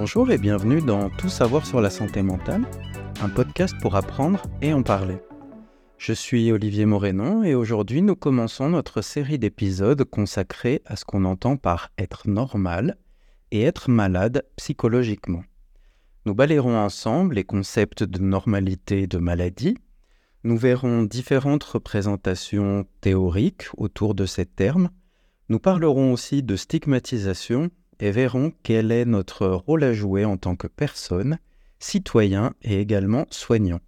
Bonjour et bienvenue dans Tout savoir sur la santé mentale, un podcast pour apprendre et en parler. Je suis Olivier Morénon et aujourd'hui nous commençons notre série d'épisodes consacrés à ce qu'on entend par être normal et être malade psychologiquement. Nous balayerons ensemble les concepts de normalité et de maladie. Nous verrons différentes représentations théoriques autour de ces termes. Nous parlerons aussi de stigmatisation et verrons quel est notre rôle à jouer en tant que personne, citoyen et également soignant.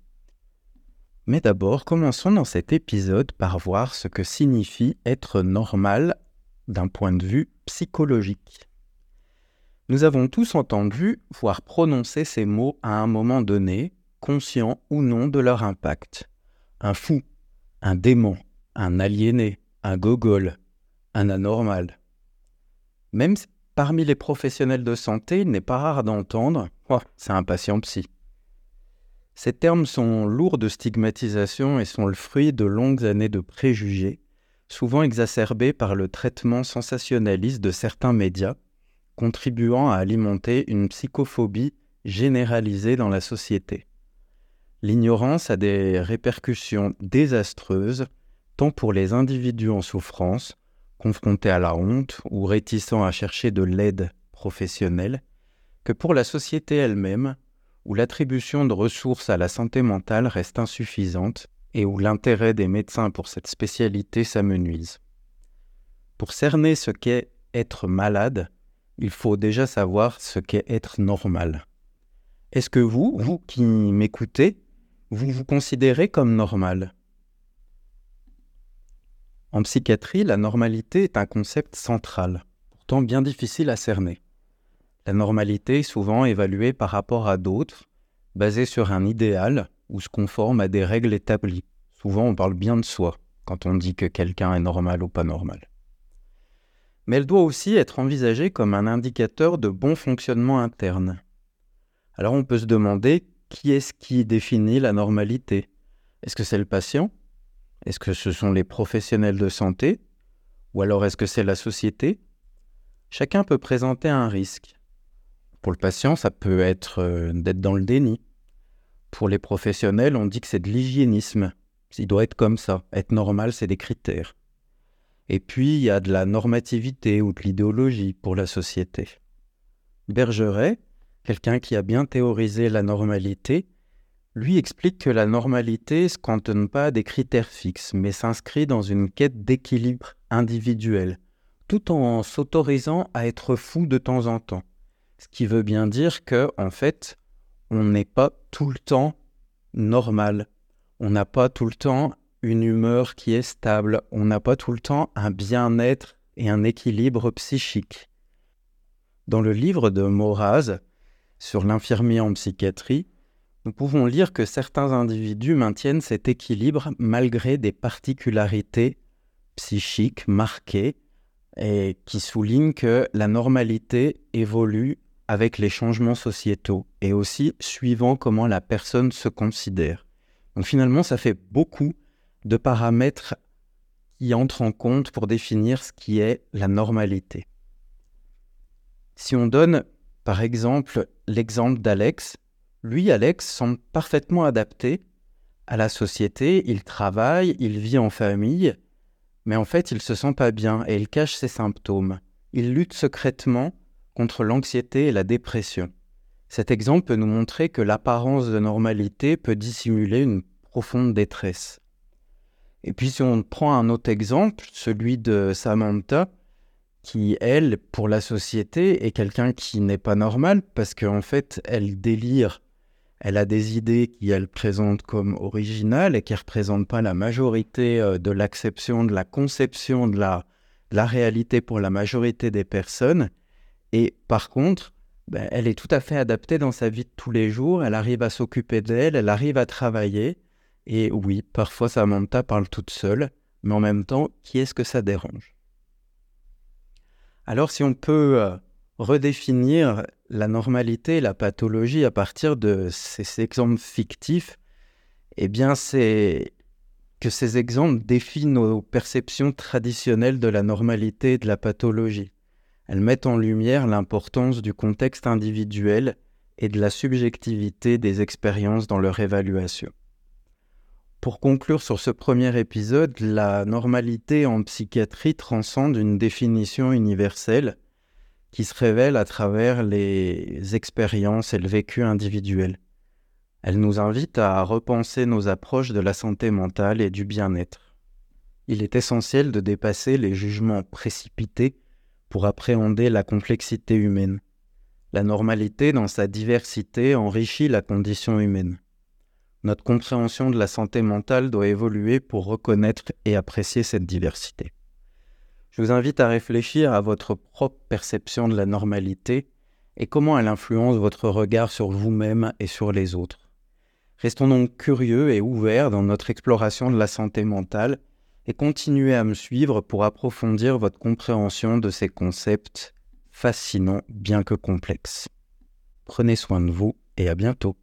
Mais d'abord, commençons dans cet épisode par voir ce que signifie être normal d'un point de vue psychologique. Nous avons tous entendu, voire prononcé ces mots à un moment donné, conscients ou non de leur impact. Un fou, un démon, un aliéné, un gogol, un anormal. Même Parmi les professionnels de santé, il n'est pas rare d'entendre c'est un patient psy. Ces termes sont lourds de stigmatisation et sont le fruit de longues années de préjugés, souvent exacerbés par le traitement sensationnaliste de certains médias, contribuant à alimenter une psychophobie généralisée dans la société. L'ignorance a des répercussions désastreuses, tant pour les individus en souffrance confrontés à la honte ou réticents à chercher de l'aide professionnelle, que pour la société elle-même, où l'attribution de ressources à la santé mentale reste insuffisante et où l'intérêt des médecins pour cette spécialité s'amenuise. Pour cerner ce qu'est être malade, il faut déjà savoir ce qu'est être normal. Est-ce que vous, vous qui m'écoutez, vous vous considérez comme normal? En psychiatrie, la normalité est un concept central, pourtant bien difficile à cerner. La normalité est souvent évaluée par rapport à d'autres, basée sur un idéal ou se conforme à des règles établies. Souvent on parle bien de soi quand on dit que quelqu'un est normal ou pas normal. Mais elle doit aussi être envisagée comme un indicateur de bon fonctionnement interne. Alors on peut se demander qui est-ce qui définit la normalité? Est-ce que c'est le patient? Est-ce que ce sont les professionnels de santé Ou alors est-ce que c'est la société? Chacun peut présenter un risque. Pour le patient, ça peut être euh, d'être dans le déni. Pour les professionnels, on dit que c'est de l'hygiénisme. Il doit être comme ça. Être normal, c'est des critères. Et puis, il y a de la normativité ou de l'idéologie pour la société. Bergeret, quelqu'un qui a bien théorisé la normalité, lui explique que la normalité ne se cantonne pas à des critères fixes, mais s'inscrit dans une quête d'équilibre individuel, tout en s'autorisant à être fou de temps en temps. Ce qui veut bien dire que, en fait, on n'est pas tout le temps normal. On n'a pas tout le temps une humeur qui est stable. On n'a pas tout le temps un bien-être et un équilibre psychique. Dans le livre de Moraz sur l'infirmier en psychiatrie, nous pouvons lire que certains individus maintiennent cet équilibre malgré des particularités psychiques marquées et qui soulignent que la normalité évolue avec les changements sociétaux et aussi suivant comment la personne se considère. Donc finalement, ça fait beaucoup de paramètres qui entrent en compte pour définir ce qui est la normalité. Si on donne par exemple l'exemple d'Alex, lui, Alex, semble parfaitement adapté à la société, il travaille, il vit en famille, mais en fait il se sent pas bien et il cache ses symptômes. Il lutte secrètement contre l'anxiété et la dépression. Cet exemple peut nous montrer que l'apparence de normalité peut dissimuler une profonde détresse. Et puis si on prend un autre exemple, celui de Samantha, qui, elle, pour la société, est quelqu'un qui n'est pas normal parce qu'en fait, elle délire elle a des idées qu'elle présente comme originales et qui ne représentent pas la majorité euh, de l'acception, de la conception de la, la, réalité pour la majorité des personnes. Et par contre, ben, elle est tout à fait adaptée dans sa vie de tous les jours. Elle arrive à s'occuper d'elle, elle arrive à travailler. Et oui, parfois Samantha parle toute seule, mais en même temps, qui est-ce que ça dérange? Alors si on peut euh, redéfinir la normalité et la pathologie à partir de ces exemples fictifs, eh bien, c'est que ces exemples défient nos perceptions traditionnelles de la normalité et de la pathologie. Elles mettent en lumière l'importance du contexte individuel et de la subjectivité des expériences dans leur évaluation. Pour conclure sur ce premier épisode, la normalité en psychiatrie transcende une définition universelle qui se révèle à travers les expériences et le vécu individuel. Elle nous invite à repenser nos approches de la santé mentale et du bien-être. Il est essentiel de dépasser les jugements précipités pour appréhender la complexité humaine. La normalité dans sa diversité enrichit la condition humaine. Notre compréhension de la santé mentale doit évoluer pour reconnaître et apprécier cette diversité. Je vous invite à réfléchir à votre propre perception de la normalité et comment elle influence votre regard sur vous-même et sur les autres. Restons donc curieux et ouverts dans notre exploration de la santé mentale et continuez à me suivre pour approfondir votre compréhension de ces concepts fascinants bien que complexes. Prenez soin de vous et à bientôt.